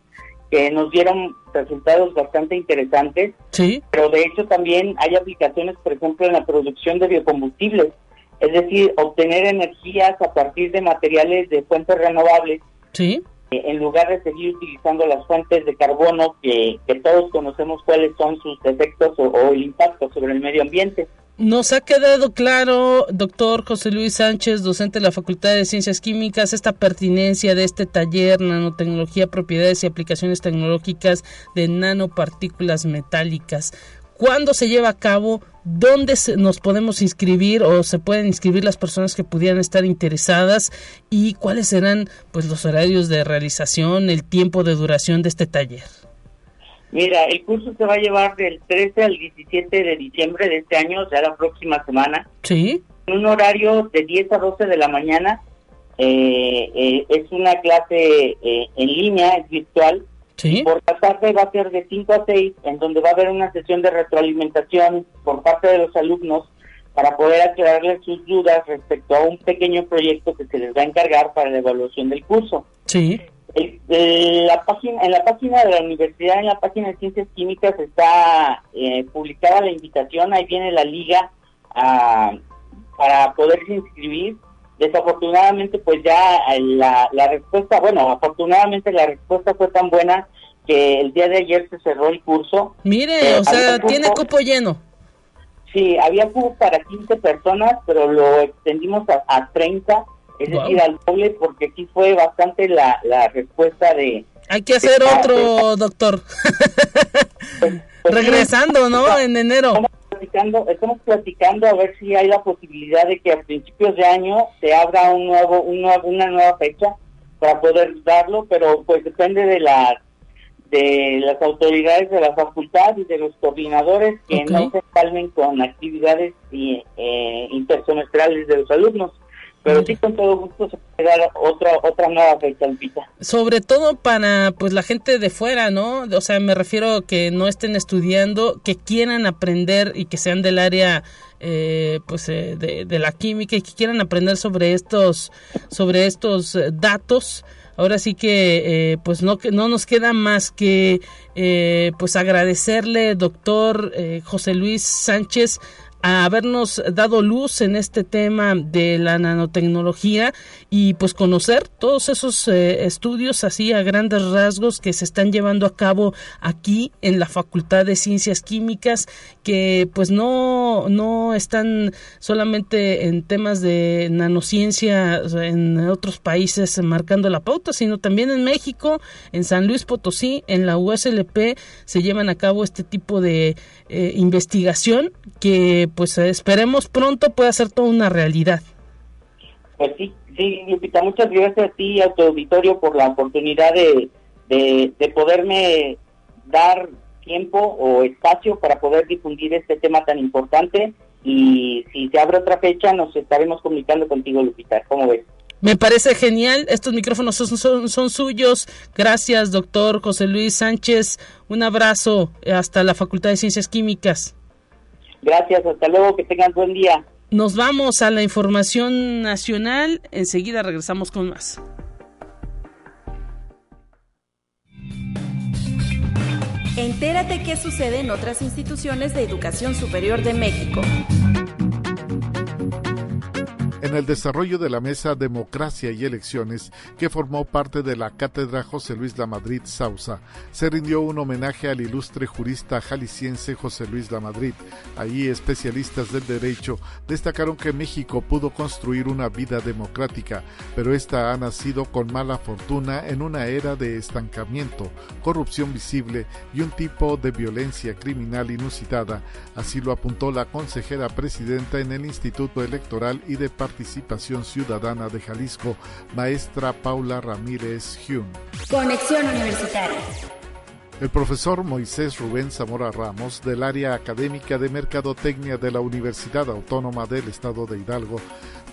que nos dieron resultados bastante interesantes. Sí. Pero de hecho también hay aplicaciones, por ejemplo, en la producción de biocombustibles, es decir, obtener energías a partir de materiales de fuentes renovables. Sí. Eh, en lugar de seguir utilizando las fuentes de carbono que, que todos conocemos cuáles son sus efectos o, o el impacto sobre el medio ambiente. Nos ha quedado claro, doctor José Luis Sánchez, docente de la Facultad de Ciencias Químicas, esta pertinencia de este taller, nanotecnología, propiedades y aplicaciones tecnológicas de nanopartículas metálicas. ¿Cuándo se lleva a cabo? ¿Dónde nos podemos inscribir o se pueden inscribir las personas que pudieran estar interesadas? ¿Y cuáles serán pues, los horarios de realización, el tiempo de duración de este taller? Mira, el curso se va a llevar del 13 al 17 de diciembre de este año, o sea, la próxima semana. Sí. En un horario de 10 a 12 de la mañana. Eh, eh, es una clase eh, en línea, es virtual. Sí. Por la tarde va a ser de 5 a 6, en donde va a haber una sesión de retroalimentación por parte de los alumnos para poder aclararles sus dudas respecto a un pequeño proyecto que se les va a encargar para la evaluación del curso. Sí. El, el, la página, en la página de la universidad, en la página de Ciencias Químicas, está eh, publicada la invitación, ahí viene la liga a, para poderse inscribir. Desafortunadamente, pues ya la, la respuesta, bueno, afortunadamente la respuesta fue tan buena que el día de ayer se cerró el curso. Mire, eh, o sea, tiene cupo lleno. Sí, había cupo para 15 personas, pero lo extendimos a, a 30 es wow. decir, al doble, porque sí fue bastante la, la respuesta de... Hay que hacer de, otro, de, doctor. Pues, pues, Regresando, ¿no? En enero. Estamos platicando, estamos platicando a ver si hay la posibilidad de que a principios de año se abra un nuevo, un nuevo, una nueva fecha para poder darlo, pero pues depende de la de las autoridades de la facultad y de los coordinadores que okay. no se calmen con actividades y, eh, intersemestrales de los alumnos pero sí con todo gusto se puede dar otra otra nueva fecha sobre todo para pues la gente de fuera no o sea me refiero que no estén estudiando que quieran aprender y que sean del área eh, pues eh, de, de, la química y que quieran aprender sobre estos sobre estos eh, datos. Ahora sí que eh, pues no no nos queda más que eh, pues agradecerle doctor eh, José Luis Sánchez habernos dado luz en este tema de la nanotecnología y pues conocer todos esos eh, estudios así a grandes rasgos que se están llevando a cabo aquí en la Facultad de Ciencias Químicas que pues no no están solamente en temas de nanociencia en otros países marcando la pauta sino también en México en San Luis Potosí en la USLP se llevan a cabo este tipo de eh, investigación que pues esperemos pronto pueda ser toda una realidad. Pues sí, sí, Lupita, muchas gracias a ti y a tu auditorio por la oportunidad de, de, de poderme dar tiempo o espacio para poder difundir este tema tan importante y si se abre otra fecha nos estaremos comunicando contigo, Lupita. ¿Cómo ves? Me parece genial. Estos micrófonos son, son, son, suyos. Gracias, doctor José Luis Sánchez. Un abrazo hasta la Facultad de Ciencias Químicas. Gracias, hasta luego, que tengan buen día. Nos vamos a la información nacional. Enseguida regresamos con más. Entérate qué sucede en otras instituciones de educación superior de México. En el desarrollo de la mesa Democracia y Elecciones, que formó parte de la Cátedra José Luis Lamadrid Sausa, se rindió un homenaje al ilustre jurista jalisciense José Luis Lamadrid. Allí especialistas del derecho destacaron que México pudo construir una vida democrática, pero esta ha nacido con mala fortuna en una era de estancamiento, corrupción visible y un tipo de violencia criminal inusitada. Así lo apuntó la consejera presidenta en el Instituto Electoral y de Participación Participación Ciudadana de Jalisco, maestra Paula Ramírez Hume. Conexión Universitaria. El profesor Moisés Rubén Zamora Ramos, del área académica de Mercadotecnia de la Universidad Autónoma del Estado de Hidalgo,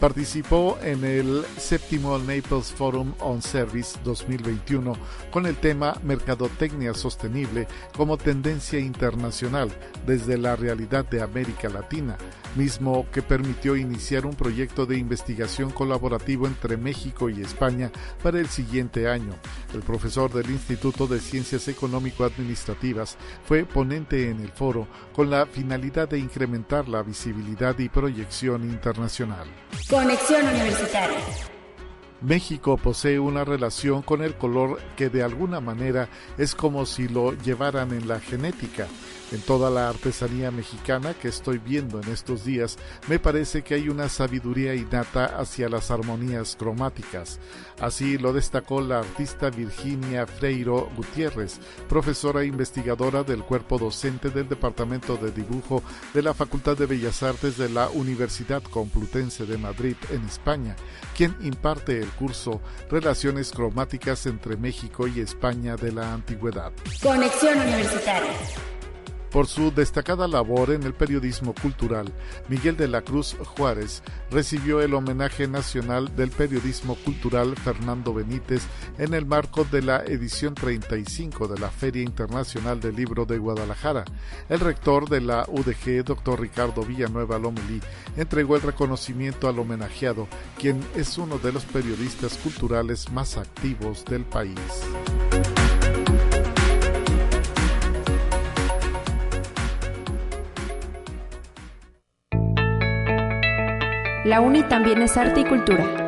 participó en el séptimo Naples Forum on Service 2021 con el tema Mercadotecnia Sostenible como tendencia internacional desde la realidad de América Latina, mismo que permitió iniciar un proyecto de investigación colaborativo entre México y España para el siguiente año. El profesor del Instituto de Ciencias Económico-Administrativas fue ponente en el foro con la finalidad de incrementar la visibilidad y proyección internacional. Conexión Universitaria. México posee una relación con el color que de alguna manera es como si lo llevaran en la genética. En toda la artesanía mexicana que estoy viendo en estos días, me parece que hay una sabiduría innata hacia las armonías cromáticas. Así lo destacó la artista Virginia Freiro Gutiérrez, profesora e investigadora del cuerpo docente del Departamento de Dibujo de la Facultad de Bellas Artes de la Universidad Complutense de Madrid, en España, quien imparte el curso Relaciones cromáticas entre México y España de la Antigüedad. Conexión Universitaria. Por su destacada labor en el periodismo cultural, Miguel de la Cruz Juárez recibió el homenaje nacional del periodismo cultural Fernando Benítez en el marco de la edición 35 de la Feria Internacional del Libro de Guadalajara. El rector de la UDG, doctor Ricardo Villanueva Lomelí, entregó el reconocimiento al homenajeado, quien es uno de los periodistas culturales más activos del país. La UNI también es arte y cultura.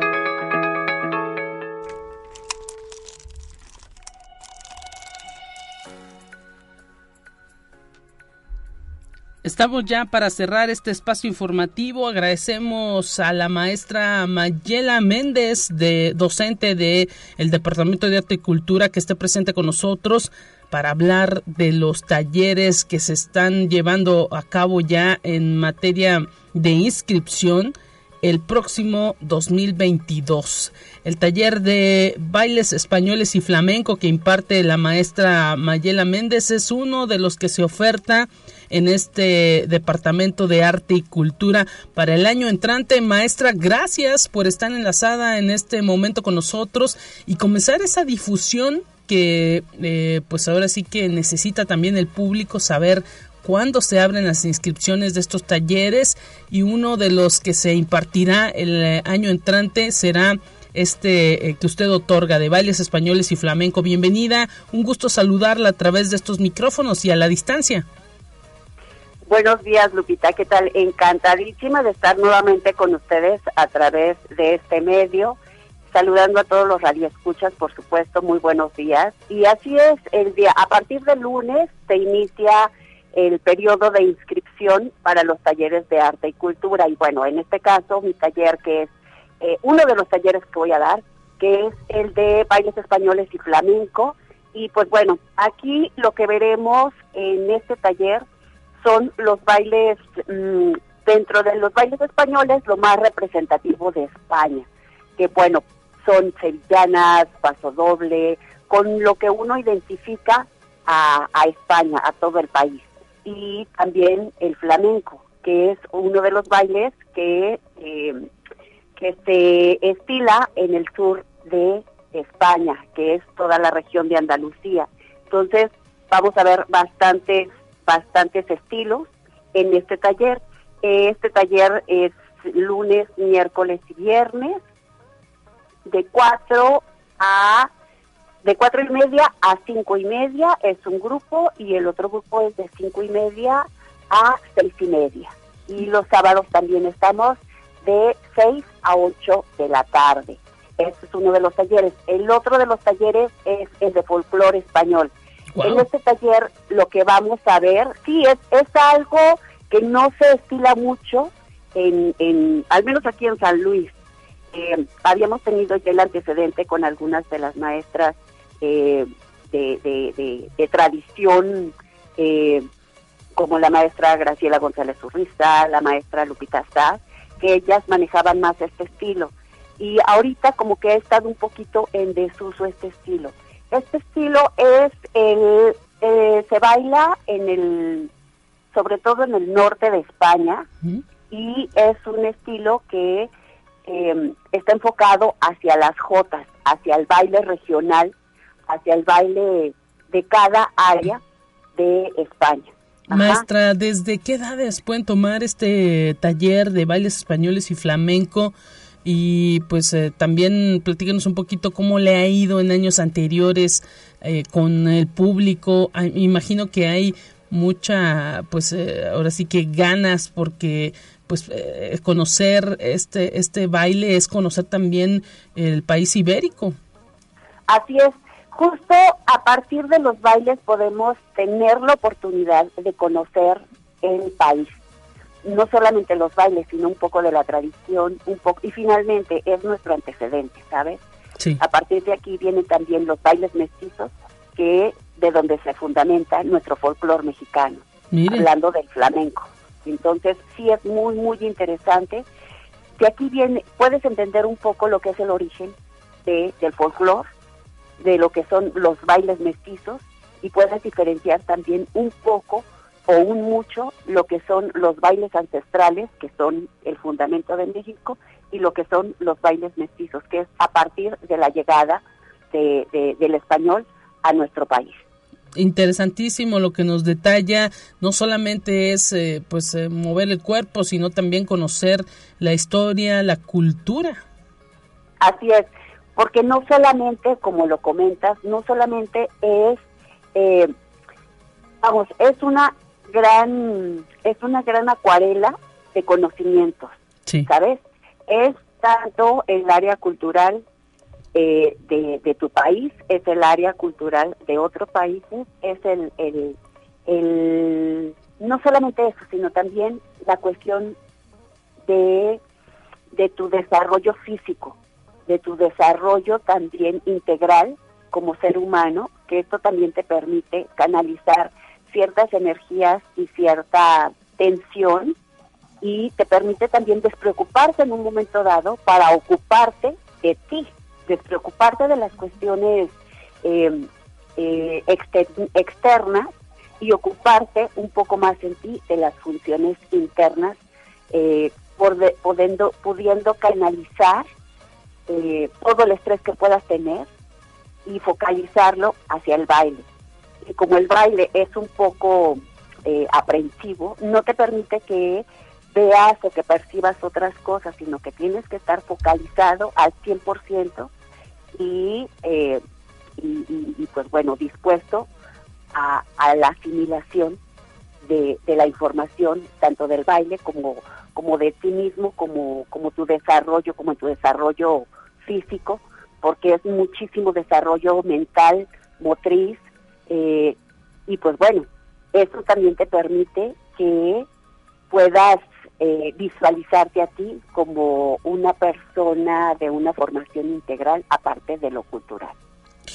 Estamos ya para cerrar este espacio informativo. Agradecemos a la maestra Mayela Méndez, de docente del el Departamento de Arte y Cultura, que esté presente con nosotros para hablar de los talleres que se están llevando a cabo ya en materia de inscripción el próximo 2022. El taller de bailes españoles y flamenco que imparte la maestra Mayela Méndez es uno de los que se oferta en este Departamento de Arte y Cultura para el año entrante. Maestra, gracias por estar enlazada en este momento con nosotros y comenzar esa difusión que eh, pues ahora sí que necesita también el público saber cuándo se abren las inscripciones de estos talleres y uno de los que se impartirá el eh, año entrante será este eh, que usted otorga de bailes españoles y flamenco. Bienvenida, un gusto saludarla a través de estos micrófonos y a la distancia. Buenos días, Lupita, ¿qué tal? Encantadísima de estar nuevamente con ustedes a través de este medio. Saludando a todos los radioescuchas, por supuesto, muy buenos días. Y así es, el día a partir del lunes se inicia el periodo de inscripción para los talleres de arte y cultura. Y bueno, en este caso, mi taller, que es eh, uno de los talleres que voy a dar, que es el de bailes españoles y flamenco. Y pues bueno, aquí lo que veremos en este taller son los bailes, mm, dentro de los bailes españoles, lo más representativo de España, que bueno, son sevillanas, paso doble, con lo que uno identifica a, a España, a todo el país y también el flamenco, que es uno de los bailes que, eh, que se estila en el sur de España, que es toda la región de Andalucía. Entonces, vamos a ver bastantes, bastantes estilos en este taller. Este taller es lunes, miércoles y viernes, de 4 a de cuatro y media a cinco y media es un grupo y el otro grupo es de cinco y media a seis y media. Y los sábados también estamos de seis a ocho de la tarde. Este es uno de los talleres. El otro de los talleres es el de folclore español. En este taller lo que vamos a ver, sí, es, es algo que no se estila mucho, en, en, al menos aquí en San Luis. Eh, habíamos tenido ya el antecedente con algunas de las maestras eh, de, tradición, eh, como la maestra Graciela González Urriza, la maestra Lupita Sá, que ellas manejaban más este estilo. Y ahorita como que ha estado un poquito en desuso este estilo. Este estilo es el, eh, se baila en el, sobre todo en el norte de España, y es un estilo que em, está enfocado hacia las jotas, hacia el baile regional, hacia el baile de cada área de España. Maestra, ¿desde qué edades pueden tomar este taller de bailes españoles y flamenco? Y pues eh, también platíquenos un poquito cómo le ha ido en años anteriores eh, con el público. Ah, imagino que hay mucha, pues eh, ahora sí que ganas porque pues conocer este este baile es conocer también el país ibérico. Así es, justo a partir de los bailes podemos tener la oportunidad de conocer el país. No solamente los bailes, sino un poco de la tradición, un poco y finalmente es nuestro antecedente, ¿sabes? A partir de aquí vienen también los bailes mestizos, que de donde se fundamenta nuestro folclore mexicano, hablando del flamenco. Entonces, sí es muy, muy interesante. De aquí viene, puedes entender un poco lo que es el origen de, del folclore de lo que son los bailes mestizos y puedes diferenciar también un poco o un mucho lo que son los bailes ancestrales, que son el fundamento de México, y lo que son los bailes mestizos, que es a partir de la llegada de, del español a nuestro país. Interesantísimo lo que nos detalla, no solamente es eh, pues eh, mover el cuerpo, sino también conocer la historia, la cultura. Así es porque no solamente, como lo comentas, no solamente es, eh, vamos, es una gran, es una gran acuarela de conocimientos, ¿sabes? Es tanto el área cultural eh, de, tu país, es el área cultural de otros países, es el, el, el, no solamente eso, sino también la cuestión de, de tu desarrollo físico, de tu desarrollo también integral como ser humano, que esto también te permite canalizar ciertas energías y cierta tensión y te permite también despreocuparte en un momento dado para ocuparte de ti, despreocuparte de las cuestiones eh, eh, externas y ocuparte un poco más en ti de las funciones internas, eh, por pudiendo canalizar eh, todo el estrés que puedas tener y focalizarlo hacia el baile. Y como el baile es un poco eh, aprensivo, no te permite que veas o que percibas otras cosas, sino que tienes que estar focalizado al 100% y, eh, y, y, pues bueno, dispuesto a, a la asimilación de, de, la información, tanto del baile como, como de ti mismo, como, como tu desarrollo, como tu desarrollo físico, porque es muchísimo desarrollo mental, motriz, eh, y pues bueno, eso también te permite que puedas eh, visualizarte a ti como una persona de una formación integral aparte de lo cultural.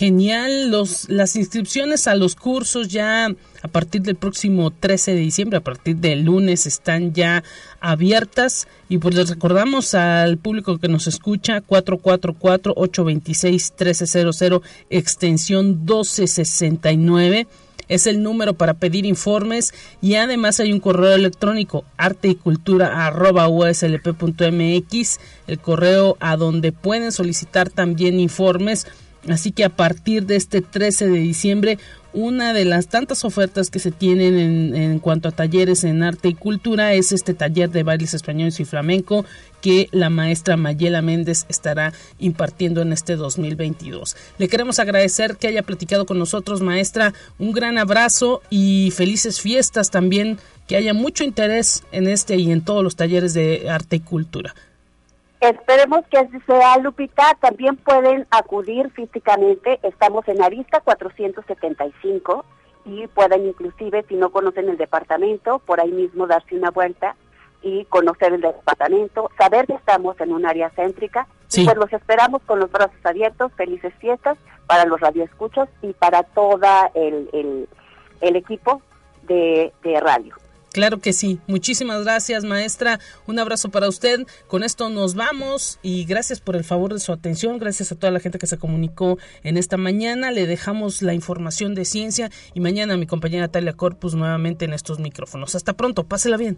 Genial, los, las inscripciones a los cursos ya a partir del próximo 13 de diciembre, a partir del lunes están ya abiertas. Y pues les recordamos al público que nos escucha 444-826-1300 extensión 1269 es el número para pedir informes y además hay un correo electrónico arte y cultura arroba uslp.mx el correo a donde pueden solicitar también informes Así que a partir de este 13 de diciembre, una de las tantas ofertas que se tienen en, cuanto a talleres en arte y cultura es este taller de bailes españoles y flamenco que la maestra Mayela Méndez estará impartiendo en este 2022. Le queremos agradecer que haya platicado con nosotros, maestra. Un gran abrazo y felices fiestas también. Que haya mucho interés en este y en todos los talleres de arte y cultura. Esperemos que así sea, Lupita. También pueden acudir físicamente. Estamos en Arista 475 y pueden inclusive, si no conocen el departamento, por ahí mismo darse una vuelta y conocer el departamento, saber que estamos en un área céntrica. Y pues los esperamos con los brazos abiertos. Felices fiestas para los radioescuchos y para todo el, el, equipo de, de radio. Claro que sí. Muchísimas gracias, maestra. Un abrazo para usted. Con esto nos vamos y gracias por el favor de su atención. Gracias a toda la gente que se comunicó en esta mañana. Le dejamos la información de ciencia y mañana mi compañera Talia Corpus nuevamente en estos micrófonos. Hasta pronto. Pásela bien.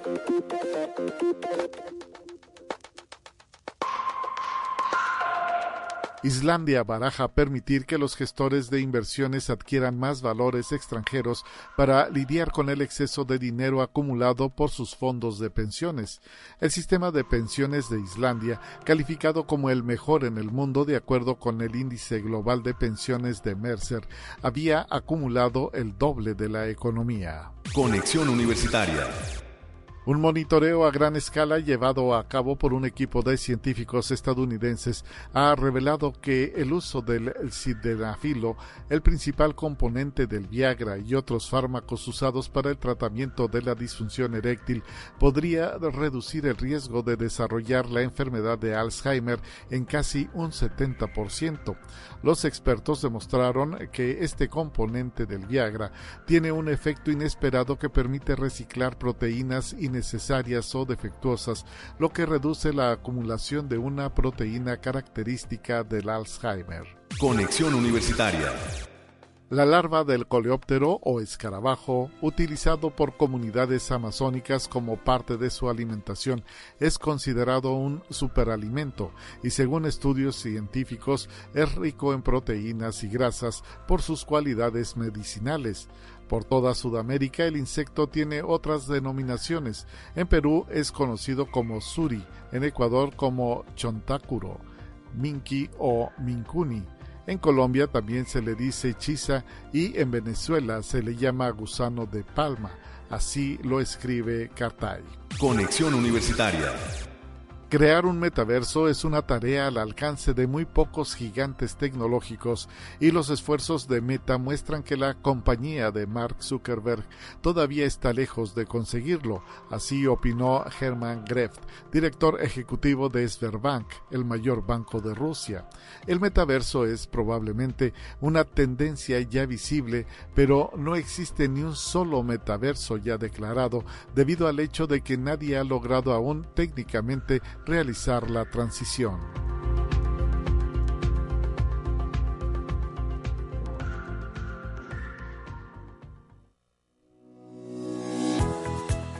Islandia baraja permitir que los gestores de inversiones adquieran más valores extranjeros para lidiar con el exceso de dinero acumulado por sus fondos de pensiones. El sistema de pensiones de Islandia, calificado como el mejor en el mundo de acuerdo con el índice global de pensiones de Mercer, había acumulado el doble de la economía. Conexión Universitaria. Un monitoreo a gran escala llevado a cabo por un equipo de científicos estadounidenses ha revelado que el uso del sildenafilo, el principal componente del Viagra y otros fármacos usados para el tratamiento de la disfunción eréctil, podría reducir el riesgo de desarrollar la enfermedad de Alzheimer en casi un 70%. Los expertos demostraron que este componente del Viagra tiene un efecto inesperado que permite reciclar proteínas innecesarias o defectuosas, lo que reduce la acumulación de una proteína característica del Alzheimer. Conexión Universitaria. La larva del coleóptero o escarabajo, utilizado por comunidades amazónicas como parte de su alimentación, es considerado un superalimento y según estudios científicos es rico en proteínas y grasas por sus cualidades medicinales. Por toda Sudamérica el insecto tiene otras denominaciones. En Perú es conocido como suri, en Ecuador como chontacuro, minqui o mincuni. En Colombia también se le dice chisa y en Venezuela se le llama gusano de palma. Así lo escribe Cartay. Conexión Universitaria. Crear un metaverso es una tarea al alcance de muy pocos gigantes tecnológicos y los esfuerzos de Meta muestran que la compañía de Mark Zuckerberg todavía está lejos de conseguirlo, así opinó Hermann Greft, director ejecutivo de Sberbank, el mayor banco de Rusia. El metaverso es probablemente una tendencia ya visible, pero no existe ni un solo metaverso ya declarado debido al hecho de que nadie ha logrado aún técnicamente realizar la transición.